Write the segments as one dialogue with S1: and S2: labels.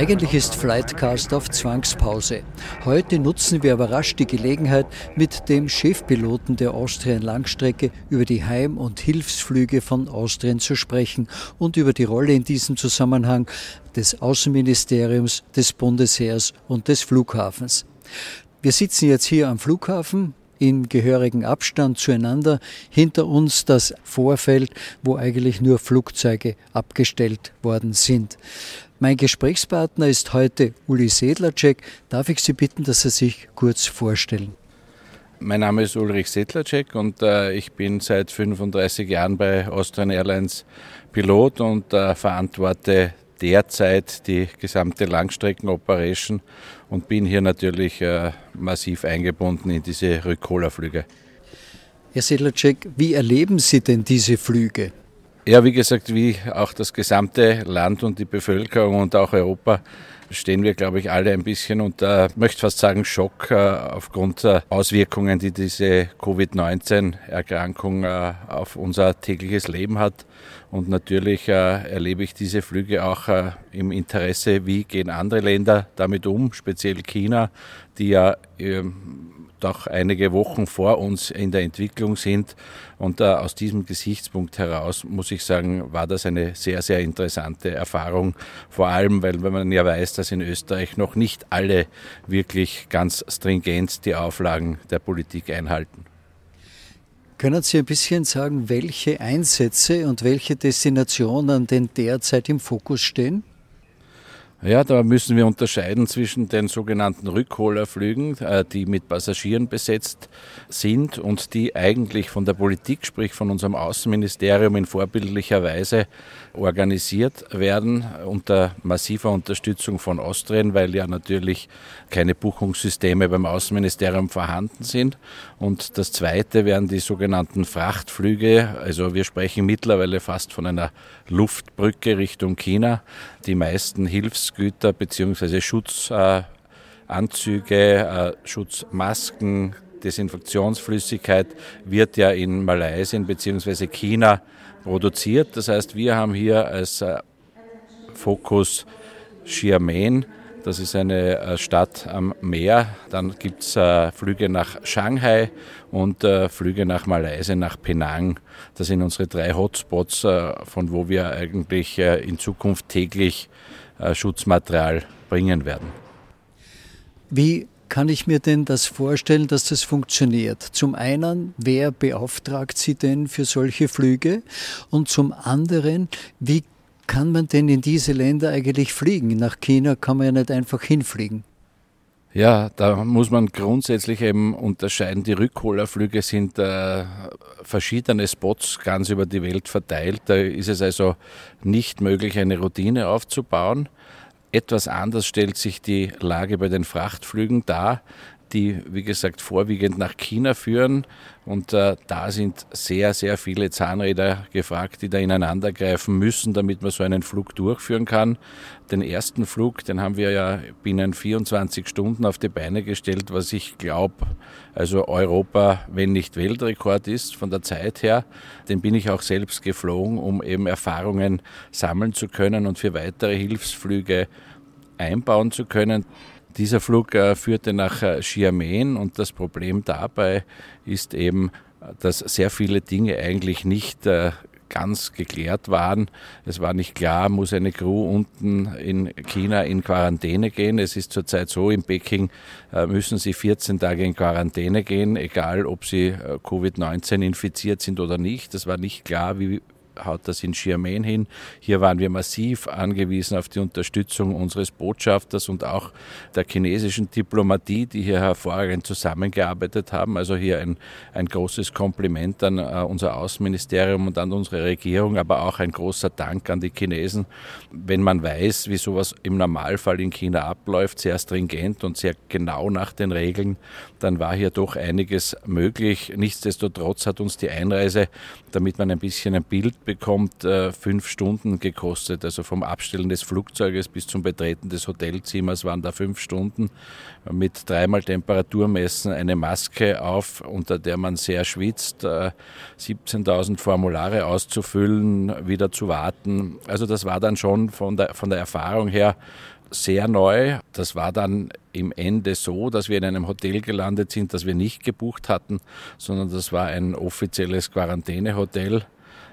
S1: Eigentlich ist Flightcast auf Zwangspause. Heute nutzen wir aber rasch die Gelegenheit, mit dem Chefpiloten der Austrian Langstrecke über die Heim- und Hilfsflüge von Austrian zu sprechen und über die Rolle in diesem Zusammenhang des Außenministeriums, des Bundesheers und des Flughafens. Wir sitzen jetzt hier am Flughafen in gehörigen Abstand zueinander. Hinter uns das Vorfeld, wo eigentlich nur Flugzeuge abgestellt worden sind. Mein Gesprächspartner ist heute Uli Sedlacek. Darf ich Sie bitten, dass Sie sich kurz vorstellen?
S2: Mein Name ist Ulrich Sedlacek und äh, ich bin seit 35 Jahren bei Austrian Airlines Pilot und äh, verantworte derzeit die gesamte Langstrecken-Operation und bin hier natürlich äh, massiv eingebunden in diese Rückholerflüge.
S1: Herr Sedlacek, wie erleben Sie denn diese Flüge?
S2: Ja, wie gesagt, wie auch das gesamte Land und die Bevölkerung und auch Europa stehen wir, glaube ich, alle ein bisschen unter, möchte fast sagen, Schock äh, aufgrund der Auswirkungen, die diese Covid-19-Erkrankung äh, auf unser tägliches Leben hat. Und natürlich äh, erlebe ich diese Flüge auch im Interesse, wie gehen andere Länder damit um, speziell China, die ja doch einige Wochen vor uns in der Entwicklung sind. Und aus diesem Gesichtspunkt heraus muss ich sagen, war das eine sehr, sehr interessante Erfahrung. Vor allem, weil wenn man ja weiß, dass in Österreich noch nicht alle wirklich ganz stringent die Auflagen der Politik einhalten.
S1: Können Sie ein bisschen sagen, welche Einsätze und welche Destinationen denn derzeit im Fokus stehen?
S2: Ja, da müssen wir unterscheiden zwischen den sogenannten Rückholerflügen, äh, die mit Passagieren besetzt sind und die eigentlich von der Politik, sprich von unserem Außenministerium in vorbildlicher Weise organisiert werden unter massiver Unterstützung von Austrian, weil ja natürlich keine Buchungssysteme beim Außenministerium vorhanden sind. Und das zweite wären die sogenannten Frachtflüge. Also wir sprechen mittlerweile fast von einer Luftbrücke Richtung China. Die meisten Hilfsgüter bzw. Schutzanzüge, äh, Schutzmasken, Desinfektionsflüssigkeit wird ja in Malaysia bzw. China produziert. Das heißt, wir haben hier als äh, Fokus Xiamen. Das ist eine äh, Stadt am Meer. Dann gibt es äh, Flüge nach Shanghai und Flüge nach Malaysia, nach Penang. Das sind unsere drei Hotspots, von wo wir eigentlich in Zukunft täglich Schutzmaterial bringen werden.
S1: Wie kann ich mir denn das vorstellen, dass das funktioniert? Zum einen, wer beauftragt Sie denn für solche Flüge? Und zum anderen, wie kann man denn in diese Länder eigentlich fliegen? Nach China kann man ja nicht einfach hinfliegen.
S2: Ja, da muss man grundsätzlich eben unterscheiden. Die Rückholerflüge sind äh, verschiedene Spots ganz über die Welt verteilt. Da ist es also nicht möglich, eine Routine aufzubauen. Etwas anders stellt sich die Lage bei den Frachtflügen dar, die, wie gesagt, vorwiegend nach China führen. Und äh, da sind sehr, sehr viele Zahnräder gefragt, die da ineinander greifen müssen, damit man so einen Flug durchführen kann. Den ersten Flug, den haben wir ja binnen 24 Stunden auf die Beine gestellt, was ich glaube, also Europa, wenn nicht Weltrekord ist von der Zeit her. Den bin ich auch selbst geflogen, um eben Erfahrungen sammeln zu können und für weitere Hilfsflüge einbauen zu können. Dieser Flug äh, führte nach äh, Xiamen und das Problem dabei ist eben, dass sehr viele Dinge eigentlich nicht äh, ganz geklärt waren. Es war nicht klar, muss eine Crew unten in China in Quarantäne gehen. Es ist zurzeit so, in Peking müssen sie 14 Tage in Quarantäne gehen, egal ob sie Covid-19 infiziert sind oder nicht. Es war nicht klar, wie haut das in Xiamen hin. Hier waren wir massiv angewiesen auf die Unterstützung unseres Botschafters und auch der chinesischen Diplomatie, die hier hervorragend zusammengearbeitet haben. Also hier ein, ein großes Kompliment an uh, unser Außenministerium und an unsere Regierung, aber auch ein großer Dank an die Chinesen. Wenn man weiß, wie sowas im Normalfall in China abläuft, sehr stringent und sehr genau nach den Regeln, dann war hier doch einiges möglich. Nichtsdestotrotz hat uns die Einreise, damit man ein bisschen ein Bild bekommt, äh, fünf Stunden gekostet. Also vom Abstellen des Flugzeuges bis zum Betreten des Hotelzimmers waren da fünf Stunden mit dreimal Temperaturmessen, eine Maske auf, unter der man sehr schwitzt, 17.000 äh, Formulare auszufüllen, wieder zu warten. Also das war dann schon von der, von der Erfahrung her sehr neu. Das war dann im Ende so, dass wir in einem Hotel gelandet sind, das wir nicht gebucht hatten, sondern das war ein offizielles Quarantänehotel.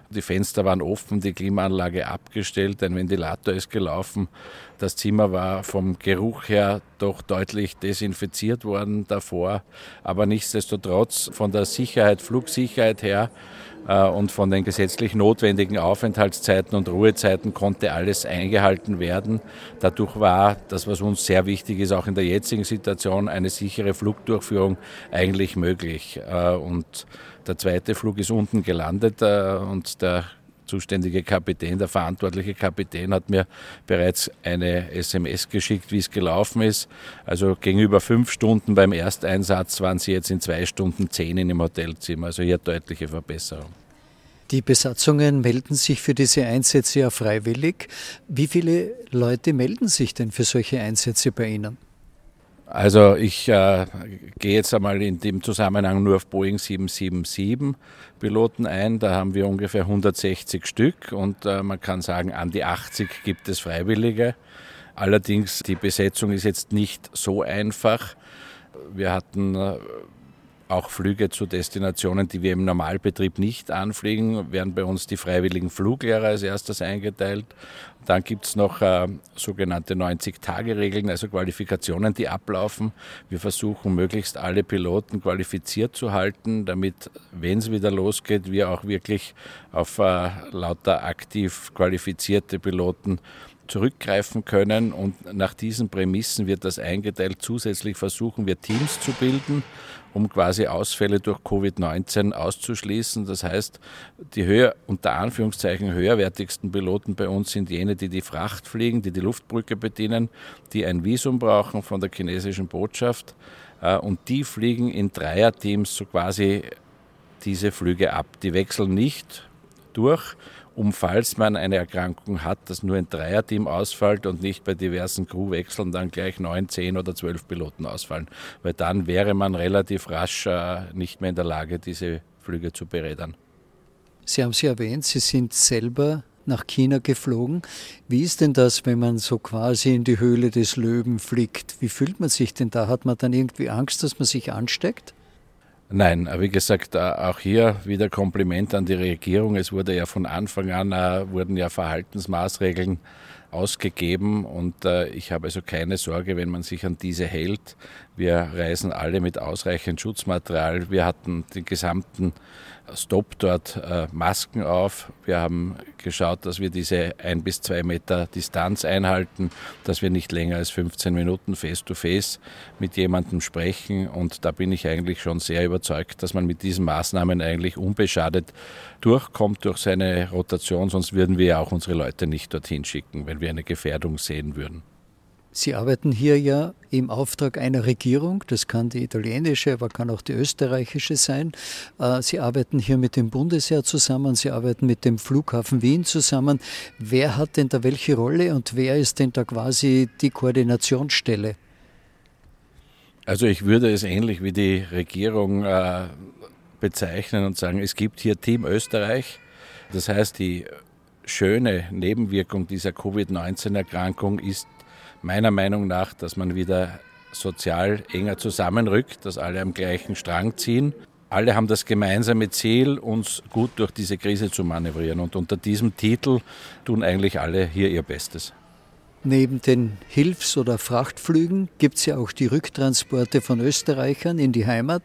S2: Die Fenster waren offen, die Klimaanlage abgestellt, ein Ventilator ist gelaufen. Das Zimmer war vom Geruch her doch deutlich desinfiziert worden davor, aber nichtsdestotrotz von der Sicherheit, Flugsicherheit her und von den gesetzlich notwendigen Aufenthaltszeiten und Ruhezeiten konnte alles eingehalten werden. Dadurch war das, was uns sehr wichtig ist, auch in der jetzigen Situation, eine sichere Flugdurchführung eigentlich möglich. Äh, und der zweite Flug ist unten gelandet äh, und der zuständige Kapitän, der verantwortliche Kapitän hat mir bereits eine SMS geschickt, wie es gelaufen ist. Also gegenüber fünf Stunden beim Ersteinsatz waren sie jetzt in zwei Stunden zehn in dem Hotelzimmer. Also hier deutliche Verbesserung.
S1: Die Besatzungen melden sich für diese Einsätze ja freiwillig. Wie viele Leute melden sich denn für solche Einsätze bei Ihnen?
S2: Also ich äh, gehe jetzt einmal in dem Zusammenhang nur auf Boeing 777 Piloten ein. Da haben wir ungefähr 160 Stück und äh, man kann sagen, an die 80 gibt es Freiwillige. Allerdings die Besetzung ist jetzt nicht so einfach. Wir hatten äh, auch Flüge zu Destinationen, die wir im Normalbetrieb nicht anfliegen, werden bei uns die freiwilligen Fluglehrer als erstes eingeteilt. Dann gibt es noch äh, sogenannte 90-Tage-Regeln, also Qualifikationen, die ablaufen. Wir versuchen möglichst alle Piloten qualifiziert zu halten, damit, wenn es wieder losgeht, wir auch wirklich auf äh, lauter aktiv qualifizierte Piloten zurückgreifen können. Und nach diesen Prämissen wird das eingeteilt. Zusätzlich versuchen wir Teams zu bilden, um quasi Ausfälle durch Covid-19 auszuschließen. Das heißt, die höher, unter Anführungszeichen höherwertigsten Piloten bei uns sind jene, die die Fracht fliegen, die die Luftbrücke bedienen, die ein Visum brauchen von der chinesischen Botschaft. Äh, und die fliegen in Dreierteams so quasi diese Flüge ab. Die wechseln nicht durch um falls man eine Erkrankung hat, dass nur ein Dreierteam ausfällt und nicht bei diversen Crewwechseln dann gleich neun, zehn oder zwölf Piloten ausfallen. Weil dann wäre man relativ rasch äh, nicht mehr in der Lage, diese Flüge zu berädern.
S1: Sie haben sie erwähnt, Sie sind selber nach China geflogen. Wie ist denn das, wenn man so quasi in die Höhle des Löwen fliegt? Wie fühlt man sich denn da? Hat man dann irgendwie Angst, dass man sich ansteckt?
S2: Nein, wie gesagt, äh, auch hier wieder Kompliment an die Regierung. Es wurde ja von Anfang an, äh, wurden ja Verhaltensmaßregeln ausgegeben und äh, ich habe also keine Sorge, wenn man sich an diese hält. Wir reisen alle mit ausreichend Schutzmaterial. Wir hatten den gesamten Stop dort äh, Masken auf. Wir haben geschaut, dass wir diese ein bis zwei Meter Distanz einhalten, dass wir nicht länger als 15 Minuten face-to-face -face mit jemandem sprechen. Und da bin ich eigentlich schon sehr überzeugt, dass man mit diesen Maßnahmen eigentlich unbeschadet durchkommt durch seine Rotation. Sonst würden wir ja auch unsere Leute nicht dorthin schicken, wenn wir eine Gefährdung sehen würden.
S1: Sie arbeiten hier ja im Auftrag einer Regierung, das kann die italienische, aber kann auch die österreichische sein. Äh, Sie arbeiten hier mit dem Bundesheer zusammen, Sie arbeiten mit dem Flughafen Wien zusammen. Wer hat denn da welche Rolle und wer ist denn da quasi die Koordinationsstelle?
S2: Also ich würde es ähnlich wie die Regierung äh, bezeichnen und sagen, es gibt hier Team Österreich. Das heißt, die schöne Nebenwirkung dieser Covid-19-Erkrankung ist meiner Meinung nach, dass man wieder sozial enger zusammenrückt, dass alle am gleichen Strang ziehen. Alle haben das gemeinsame Ziel, uns gut durch diese Krise zu manövrieren. Und unter diesem Titel tun eigentlich alle hier ihr Bestes.
S1: Neben den Hilfs- oder Frachtflügen gibt es ja auch die Rücktransporte von Österreichern in die Heimat.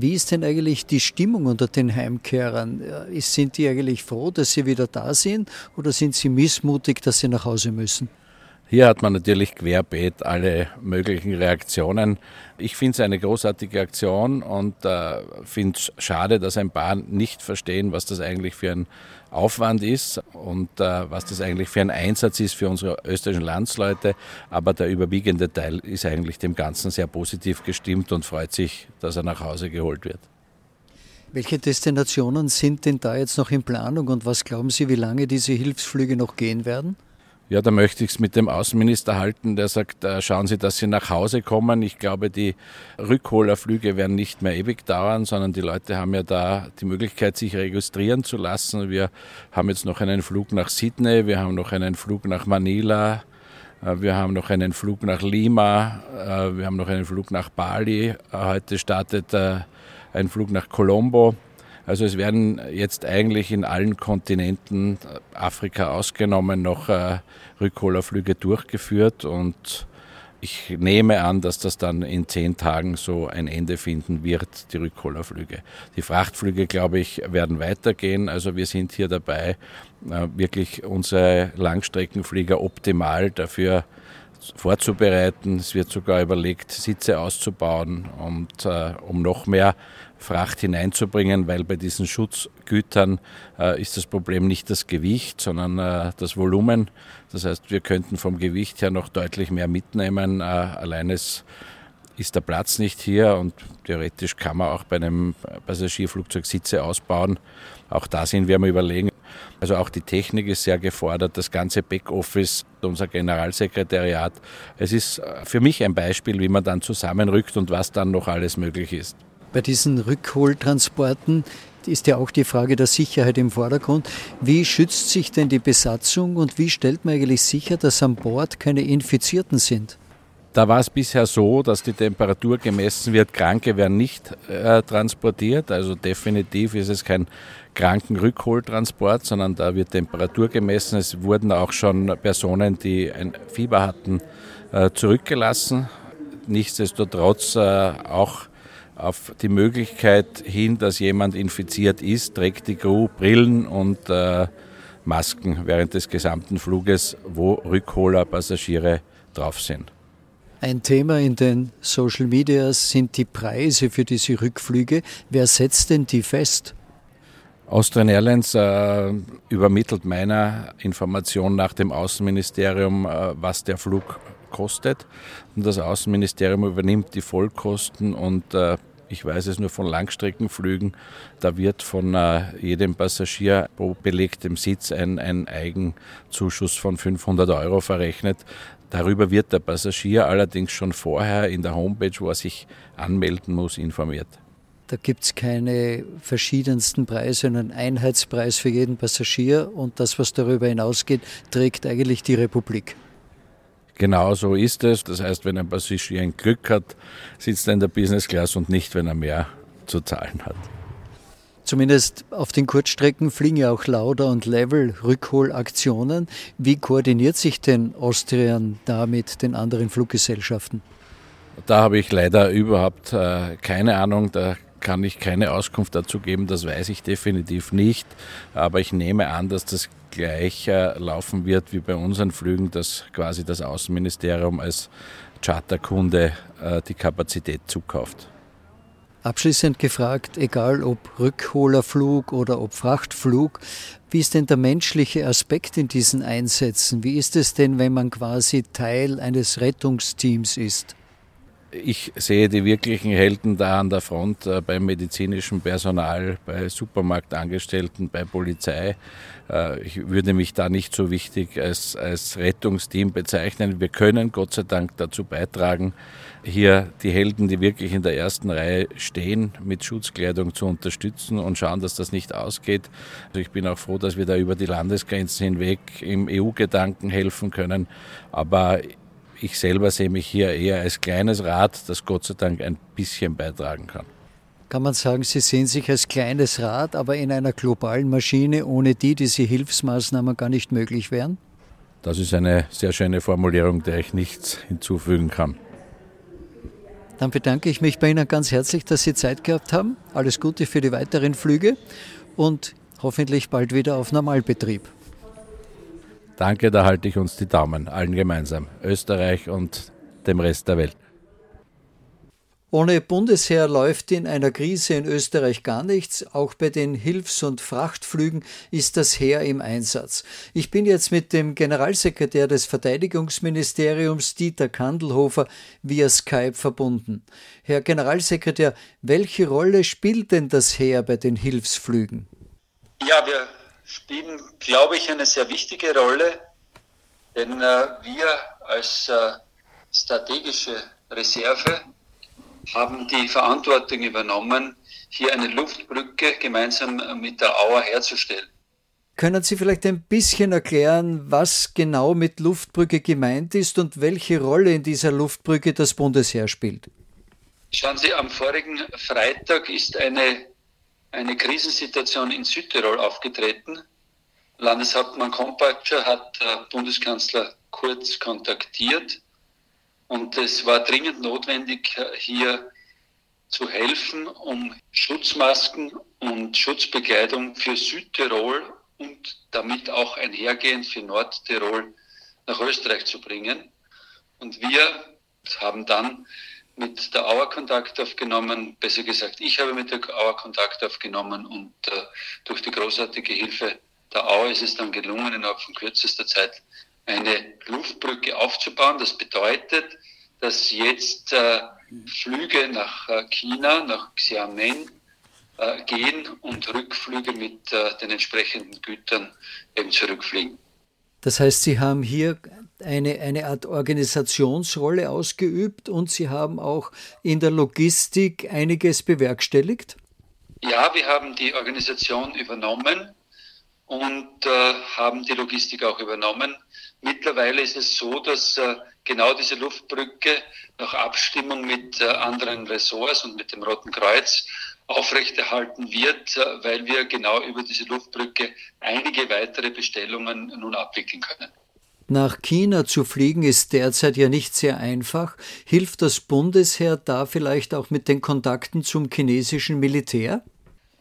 S1: Wie ist denn eigentlich die Stimmung unter den Heimkehrern? Sind die eigentlich froh, dass sie wieder da sind oder sind sie missmutig, dass sie nach Hause müssen?
S2: Hier hat man natürlich querbeet alle möglichen Reaktionen. Ich finde es eine großartige Aktion und äh, finde es schade, dass ein paar nicht verstehen, was das eigentlich für ein Aufwand ist und äh, was das eigentlich für ein Einsatz ist für unsere österreichischen Landsleute. Aber der überwiegende Teil ist eigentlich dem Ganzen sehr positiv gestimmt und freut sich, dass er nach Hause geholt wird.
S1: Welche Destinationen sind denn da jetzt noch in Planung und was glauben Sie, wie lange diese Hilfsflüge noch gehen werden?
S2: Ja, da möchte ich es mit dem Außenminister halten, der sagt, äh, schauen Sie, dass Sie nach Hause kommen. Ich glaube, die Rückholerflüge werden nicht mehr ewig dauern, sondern die Leute haben ja da die Möglichkeit, sich registrieren zu lassen. Wir haben jetzt noch einen Flug nach Sydney, wir haben noch einen Flug nach Manila, äh, wir haben noch einen Flug nach Lima, äh, wir haben noch einen Flug nach Bali. Heute startet ein Flug nach Colombo. Also es werden jetzt eigentlich in allen Kontinenten, Afrika ausgenommen, noch äh, Rückholerflüge durchgeführt und ich nehme an, dass das dann in zehn Tagen so ein Ende finden wird, die Rückholerflüge. Die Frachtflüge, glaube ich, werden weitergehen. Also wir sind hier dabei, äh, wirklich unsere Langstreckenflieger optimal dafür vorzubereiten. Es wird sogar überlegt, Sitze auszubauen und äh, um noch mehr Fracht hineinzubringen, weil bei diesen Schutzgütern äh, ist das Problem nicht das Gewicht, sondern äh, das Volumen. Das heißt, wir könnten vom Gewicht her noch deutlich mehr mitnehmen. Äh, allein es ist der Platz nicht hier und theoretisch kann man auch bei einem Passagierflugzeug Sitze ausbauen. Auch da sind wir am Überlegen. Also auch die Technik ist sehr gefordert, das ganze Backoffice, unser Generalsekretariat. Es ist äh, für mich ein Beispiel, wie man dann zusammenrückt und was dann noch alles möglich ist.
S1: Bei diesen Rückholtransporten ist ja auch die Frage der Sicherheit im Vordergrund. Wie schützt sich denn die Besatzung und wie stellt man eigentlich sicher, dass an Bord keine Infizierten sind?
S2: Da war es bisher so, dass die Temperatur gemessen wird. Kranke werden nicht äh, transportiert. Also definitiv ist es kein Krankenrückholtransport, sondern da wird Temperatur gemessen. Es wurden auch schon Personen, die ein Fieber hatten, äh, zurückgelassen. Nichtsdestotrotz äh, auch auf die Möglichkeit hin, dass jemand infiziert ist, trägt die Crew Brillen und äh, Masken während des gesamten Fluges, wo Rückholer-Passagiere drauf sind.
S1: Ein Thema in den Social Medias sind die Preise für diese Rückflüge. Wer setzt denn die fest?
S2: Austrian Airlines äh, übermittelt meiner Information nach dem Außenministerium, äh, was der Flug kostet. Und das Außenministerium übernimmt die Vollkosten und äh, ich weiß es nur von Langstreckenflügen, da wird von äh, jedem Passagier pro belegtem Sitz ein, ein Eigenzuschuss von 500 Euro verrechnet. Darüber wird der Passagier allerdings schon vorher in der Homepage, wo er sich anmelden muss, informiert.
S1: Da gibt es keine verschiedensten Preise, einen Einheitspreis für jeden Passagier und das, was darüber hinausgeht, trägt eigentlich die Republik.
S2: Genau so ist es. Das heißt, wenn ein Passagier ein Glück hat, sitzt er in der Business Class und nicht, wenn er mehr zu zahlen hat.
S1: Zumindest auf den Kurzstrecken fliegen ja auch Lauder und Level Rückholaktionen. Wie koordiniert sich denn Austrian da mit den anderen Fluggesellschaften?
S2: Da habe ich leider überhaupt äh, keine Ahnung. Da kann ich keine Auskunft dazu geben, das weiß ich definitiv nicht. Aber ich nehme an, dass das gleich laufen wird wie bei unseren Flügen, dass quasi das Außenministerium als Charterkunde äh, die Kapazität zukauft.
S1: Abschließend gefragt, egal ob Rückholerflug oder ob Frachtflug, wie ist denn der menschliche Aspekt in diesen Einsätzen? Wie ist es denn, wenn man quasi Teil eines Rettungsteams ist?
S2: Ich sehe die wirklichen Helden da an der Front äh, beim medizinischen Personal, bei Supermarktangestellten, bei Polizei. Äh, ich würde mich da nicht so wichtig als, als Rettungsteam bezeichnen. Wir können Gott sei Dank dazu beitragen, hier die Helden, die wirklich in der ersten Reihe stehen, mit Schutzkleidung zu unterstützen und schauen, dass das nicht ausgeht. Also ich bin auch froh, dass wir da über die Landesgrenzen hinweg im EU-Gedanken helfen können. Aber ich selber sehe mich hier eher als kleines Rad, das Gott sei Dank ein bisschen beitragen kann.
S1: Kann man sagen, Sie sehen sich als kleines Rad, aber in einer globalen Maschine, ohne die diese Hilfsmaßnahmen gar nicht möglich wären?
S2: Das ist eine sehr schöne Formulierung, der ich nichts hinzufügen kann.
S1: Dann bedanke ich mich bei Ihnen ganz herzlich, dass Sie Zeit gehabt haben. Alles Gute für die weiteren Flüge und hoffentlich bald wieder auf Normalbetrieb.
S2: Danke, da halte ich uns die Daumen, allen gemeinsam, Österreich und dem Rest der Welt.
S1: Ohne Bundesheer läuft in einer Krise in Österreich gar nichts. Auch bei den Hilfs- und Frachtflügen ist das Heer im Einsatz. Ich bin jetzt mit dem Generalsekretär des Verteidigungsministeriums Dieter Kandelhofer via Skype verbunden. Herr Generalsekretär, welche Rolle spielt denn das Heer bei den Hilfsflügen?
S3: Ja, wir spielen, glaube ich, eine sehr wichtige Rolle, denn äh, wir als äh, strategische Reserve haben die Verantwortung übernommen, hier eine Luftbrücke gemeinsam mit der Auer herzustellen.
S1: Können Sie vielleicht ein bisschen erklären, was genau mit Luftbrücke gemeint ist und welche Rolle in dieser Luftbrücke das Bundesheer spielt?
S3: Schauen Sie, am vorigen Freitag ist eine, eine Krisensituation in Südtirol aufgetreten. Landeshauptmann Kompatscher hat äh, Bundeskanzler Kurz kontaktiert und es war dringend notwendig, hier zu helfen, um Schutzmasken und Schutzbekleidung für Südtirol und damit auch einhergehend für Nordtirol nach Österreich zu bringen. Und wir haben dann mit der Auer Kontakt aufgenommen, besser gesagt, ich habe mit der Auer Kontakt aufgenommen und äh, durch die großartige Hilfe der Auer ist es dann gelungen, innerhalb von kürzester Zeit eine Luftbrücke aufzubauen. Das bedeutet, dass jetzt äh, Flüge nach äh, China, nach Xiamen äh, gehen und Rückflüge mit äh, den entsprechenden Gütern eben zurückfliegen.
S1: Das heißt, Sie haben hier eine, eine Art Organisationsrolle ausgeübt und Sie haben auch in der Logistik einiges bewerkstelligt?
S3: Ja, wir haben die Organisation übernommen und äh, haben die Logistik auch übernommen. Mittlerweile ist es so, dass äh, genau diese Luftbrücke nach Abstimmung mit äh, anderen Ressorts und mit dem Roten Kreuz aufrechterhalten wird, äh, weil wir genau über diese Luftbrücke einige weitere Bestellungen nun abwickeln können.
S1: Nach China zu fliegen ist derzeit ja nicht sehr einfach. Hilft das Bundesheer da vielleicht auch mit den Kontakten zum chinesischen Militär?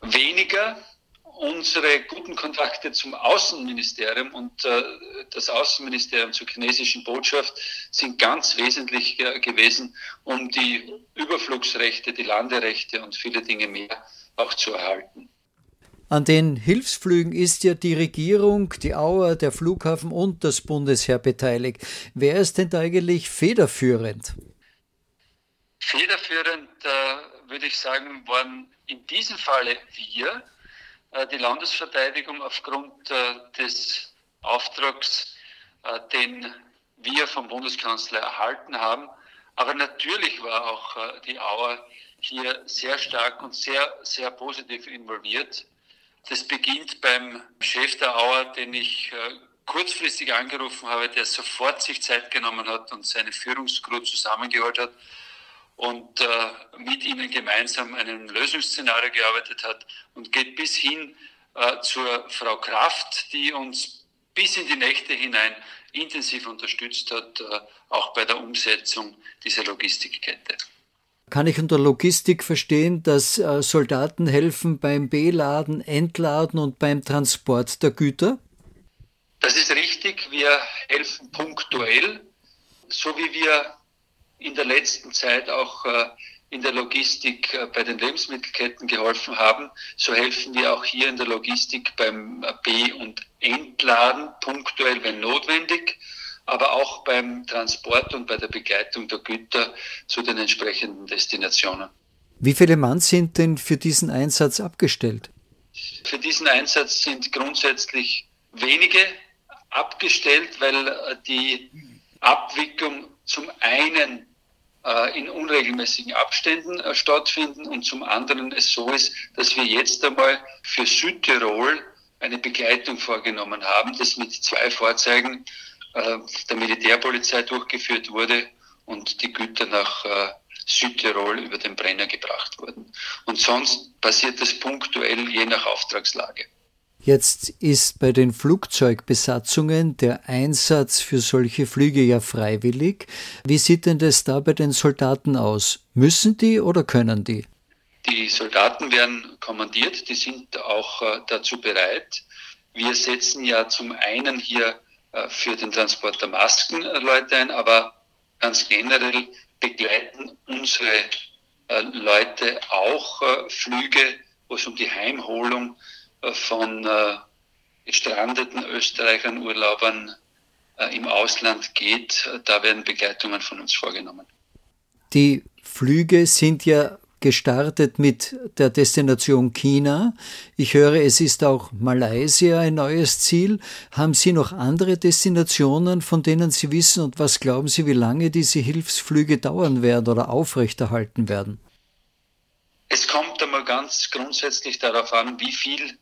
S3: Weniger, unsere guten Kontakte zum Außenministerium und äh, das Außenministerium zur chinesischen Botschaft sind ganz wesentlich gewesen, um die Überflugsrechte, die Landerechte und viele Dinge mehr auch zu erhalten.
S1: An den Hilfsflügen ist ja die Regierung, die Auer, der Flughafen und das Bundesheer beteiligt. Wer ist denn da eigentlich federführend?
S3: Federführend, äh, würde ich sagen, waren in diesem Falle wir, äh, die Landesverteidigung aufgrund äh, des Auftrags, äh, den wir vom Bundeskanzler erhalten haben. Aber natürlich war auch die Auer hier sehr stark und sehr, sehr positiv involviert. Das beginnt beim Chef der Auer, den ich kurzfristig angerufen habe, der sofort sich Zeit genommen hat und seine Führungscrew zusammengeholt hat und äh, mit ihnen gemeinsam an einem Lösungsszenario gearbeitet hat und geht bis hin äh, zur Frau Kraft, die uns bis in die Nächte hinein intensiv unterstützt hat, äh, auch bei der Umsetzung dieser Logistikkette.
S1: Kann ich unter Logistik verstehen, dass äh, Soldaten helfen beim Beladen, Entladen und beim Transport der Güter?
S3: Das ist richtig. Wir helfen punktuell, so wie wir in der letzten Zeit auch äh, in der Logistik äh, bei den Lebensmittelketten geholfen haben, so helfen wir auch hier in der Logistik beim B- und Entladen punktuell, wenn notwendig, aber auch beim Transport und bei der Begleitung der Güter zu den entsprechenden Destinationen.
S1: Wie viele Mann sind denn für diesen Einsatz abgestellt?
S3: Für diesen Einsatz sind grundsätzlich wenige abgestellt, weil äh, die Abwicklung zum einen äh, in unregelmäßigen Abständen äh, stattfinden und zum anderen es so ist, dass wir jetzt einmal für Südtirol eine Begleitung vorgenommen haben, das mit zwei Fahrzeugen äh, der Militärpolizei durchgeführt wurde und die Güter nach Südtirol über den Brenner gebracht wurden. Und sonst passiert das punktuell je nach Auftragslage.
S1: Jetzt ist bei den Flugzeugbesatzungen der Einsatz für solche Flüge ja freiwillig. Wie sieht denn das da bei den Soldaten aus? Müssen die oder können die?
S3: Die Soldaten werden kommandiert, die sind auch äh, dazu bereit. Wir setzen ja zum einen hier äh, für den Transport der Masken äh, Leute ein, aber ganz generell begleiten unsere Leute auch Flüge, wo es um die Heimholung von äh, gestrandeten Österreichern, Urlaubern äh, im Ausland geht. Da werden Begleitungen von uns vorgenommen.
S1: Die Flüge sind ja gestartet mit der Destination China. Ich höre, es ist auch Malaysia ein neues Ziel. Haben Sie noch andere Destinationen, von denen Sie wissen und was glauben Sie, wie lange diese Hilfsflüge dauern werden oder aufrechterhalten werden?
S3: Es kommt einmal ganz grundsätzlich darauf an, wie viel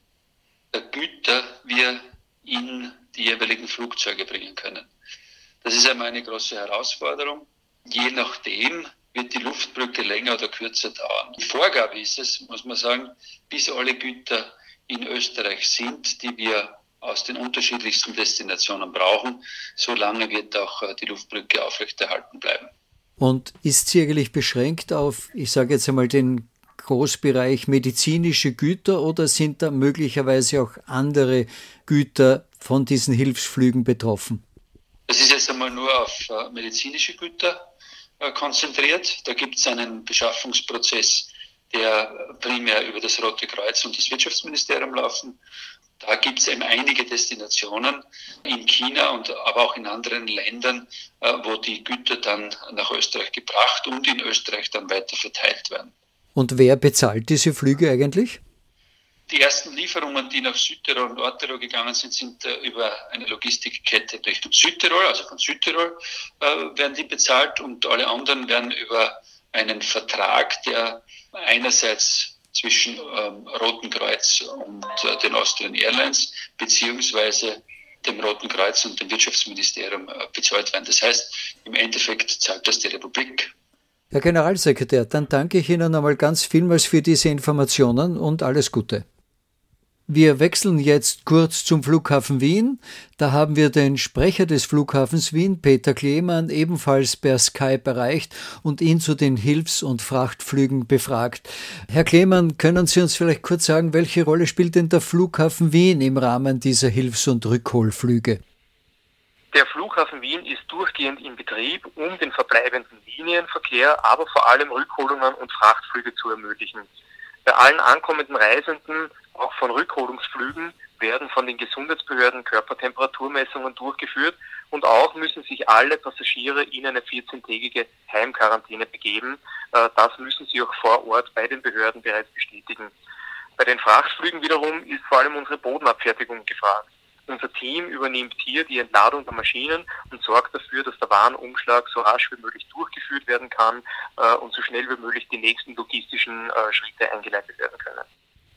S3: Güter wir in die jeweiligen Flugzeuge bringen können. Das ist einmal eine große Herausforderung. Je nachdem wird die Luftbrücke länger oder kürzer dauern. Die Vorgabe ist es, muss man sagen, bis alle Güter in Österreich sind, die wir aus den unterschiedlichsten Destinationen brauchen, solange wird auch äh, die Luftbrücke aufrechterhalten bleiben.
S1: Und ist sie eigentlich beschränkt auf, ich sage jetzt einmal, den Großbereich medizinische Güter oder sind da möglicherweise auch andere Güter von diesen Hilfsflügen betroffen?
S3: Das ist jetzt einmal nur auf äh, medizinische Güter konzentriert. Da gibt es einen Beschaffungsprozess, der primär über das Rote Kreuz und das Wirtschaftsministerium laufen. Da gibt es eben einige Destinationen in China und aber auch in anderen Ländern, äh, wo die Güter dann nach Österreich gebracht und in Österreich dann weiter verteilt werden.
S1: Und wer bezahlt diese Flüge eigentlich?
S3: Die ersten Lieferungen, die nach Südtirol und Nordtirol gegangen sind, sind äh, über eine Logistikkette Richtung Südtirol, also von Südtirol äh, werden die bezahlt und alle anderen werden über einen Vertrag, der einerseits zwischen ähm, Roten Kreuz und äh, den Austrian Airlines beziehungsweise dem Roten Kreuz und dem Wirtschaftsministerium äh, bezahlt werden. Das heißt, im Endeffekt zahlt das die Republik
S1: Herr Generalsekretär, dann danke ich Ihnen einmal ganz vielmals für diese Informationen und alles Gute. Wir wechseln jetzt kurz zum Flughafen Wien. Da haben wir den Sprecher des Flughafens Wien, Peter Klemann, ebenfalls per Skype erreicht und ihn zu den Hilfs- und Frachtflügen befragt. Herr Klemann, können Sie uns vielleicht kurz sagen, welche Rolle spielt denn der Flughafen Wien im Rahmen dieser Hilfs- und Rückholflüge?
S4: Der Flughafen Wien ist durchgehend in Betrieb, um den verbleibenden Linienverkehr, aber vor allem Rückholungen und Frachtflüge zu ermöglichen. Bei allen ankommenden Reisenden, auch von Rückholungsflügen, werden von den Gesundheitsbehörden Körpertemperaturmessungen durchgeführt und auch müssen sich alle Passagiere in eine 14-tägige Heimquarantäne begeben. Äh, das müssen sie auch vor Ort bei den Behörden bereits bestätigen. Bei den Frachtflügen wiederum ist vor allem unsere Bodenabfertigung gefragt. Unser Team übernimmt hier die Entladung der Maschinen und sorgt dafür, dass der Warenumschlag so rasch wie möglich durchgeführt werden kann äh, und so schnell wie möglich die nächsten logistischen äh, Schritte eingeleitet werden können.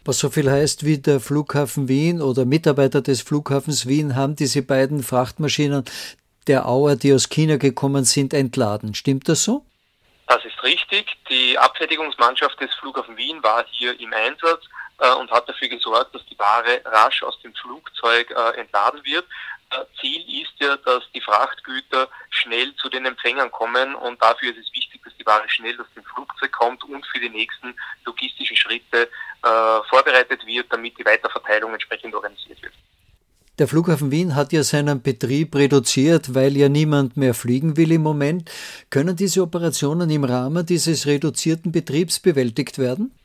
S1: Was so viel heißt wie der Flughafen Wien oder Mitarbeiter des Flughafens Wien haben diese beiden Frachtmaschinen der Auer, die aus China gekommen sind, entladen. Stimmt das so?
S4: Das ist richtig. Die Abfertigungsmannschaft des Flughafen Wien war hier im Einsatz äh, und hat dafür gesorgt, dass die Ware rasch aus dem Flugzeug äh, entladen wird. Äh, Ziel ist ja, dass die Frachtgüter schnell zu den Empfängern kommen und dafür ist es wichtig, dass die Ware schnell aus dem Flugzeug kommt und für die nächsten logistischen Schritte äh, vorbereitet wird, damit die Weiterverteilung entsprechend organisiert wird.
S1: Der Flughafen Wien hat ja seinen Betrieb reduziert, weil ja niemand mehr fliegen will im Moment. Können diese Operationen im Rahmen dieses reduzierten Betriebs bewältigt werden?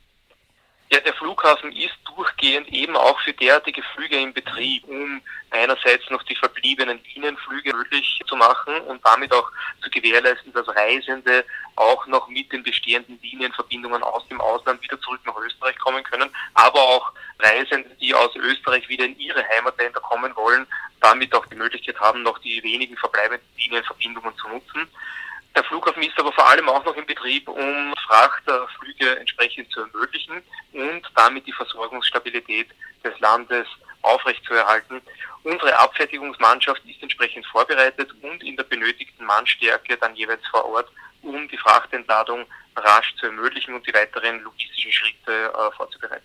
S4: Ja, der Flughafen ist durchgehend eben auch für derartige Flüge in Betrieb, um einerseits noch die verbliebenen Linienflüge möglich zu machen und damit auch zu gewährleisten, dass Reisende auch noch mit den bestehenden Linienverbindungen aus dem Ausland wieder zurück nach Österreich kommen können, aber auch Reisende, die aus Österreich wieder in ihre Heimatländer kommen wollen, damit auch die Möglichkeit haben, noch die wenigen verbleibenden Linienverbindungen zu nutzen. Der Flughafen ist aber vor allem auch noch in Betrieb, um Frachtflüge entsprechend zu ermöglichen und damit die Versorgungsstabilität des Landes aufrechtzuerhalten. Unsere Abfertigungsmannschaft ist entsprechend vorbereitet und in der benötigten Mannstärke dann jeweils vor Ort, um die Frachtentladung rasch zu ermöglichen und die weiteren logistischen Schritte äh, vorzubereiten.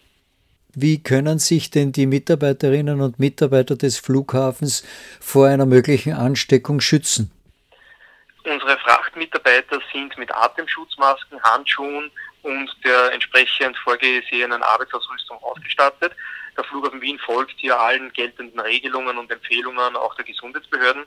S1: Wie können sich denn die Mitarbeiterinnen und Mitarbeiter des Flughafens vor einer möglichen Ansteckung schützen?
S4: Unsere Frachtmitarbeiter sind mit Atemschutzmasken, Handschuhen und der entsprechend vorgesehenen Arbeitsausrüstung ausgestattet. Der Flughafen Wien folgt hier allen geltenden Regelungen und Empfehlungen auch der Gesundheitsbehörden.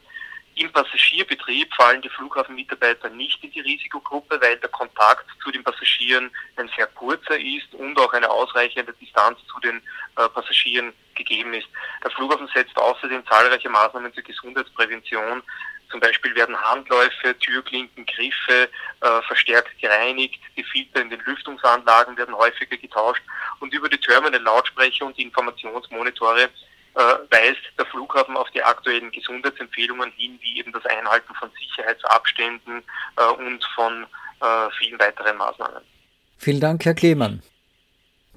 S4: Im Passagierbetrieb fallen die Flughafenmitarbeiter nicht in die Risikogruppe, weil der Kontakt zu den Passagieren ein sehr kurzer ist und auch eine ausreichende Distanz zu den äh, Passagieren gegeben ist. Der Flughafen setzt außerdem zahlreiche Maßnahmen zur Gesundheitsprävention. Zum Beispiel werden Handläufe, Türklinken, Griffe äh, verstärkt gereinigt, die Filter in den Lüftungsanlagen werden häufiger getauscht und über die Terminal-Lautsprecher und die Informationsmonitore äh, weist der Flughafen auf die aktuellen Gesundheitsempfehlungen hin, wie eben das Einhalten von Sicherheitsabständen äh, und von äh, vielen weiteren Maßnahmen.
S1: Vielen Dank, Herr Klemann.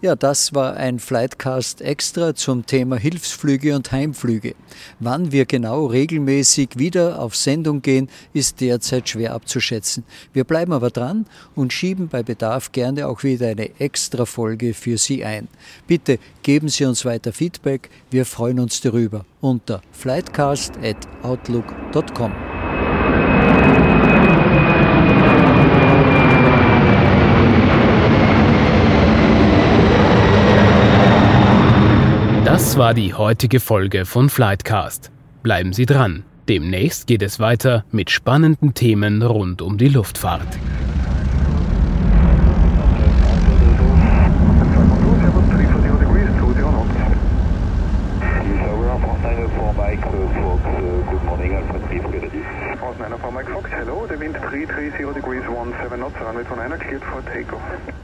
S1: Ja, das war ein Flightcast extra zum Thema Hilfsflüge und Heimflüge. Wann wir genau regelmäßig wieder auf Sendung gehen, ist derzeit schwer abzuschätzen. Wir bleiben aber dran und schieben bei Bedarf gerne auch wieder eine extra Folge für Sie ein. Bitte geben Sie uns weiter Feedback, wir freuen uns darüber unter flightcast@outlook.com.
S5: Das war die heutige Folge von Flightcast. Bleiben Sie dran. Demnächst geht es weiter mit spannenden Themen rund um die Luftfahrt.
S6: Fox, hello, the wind 330 degrees 17 knots, runway 29 cleared for takeoff.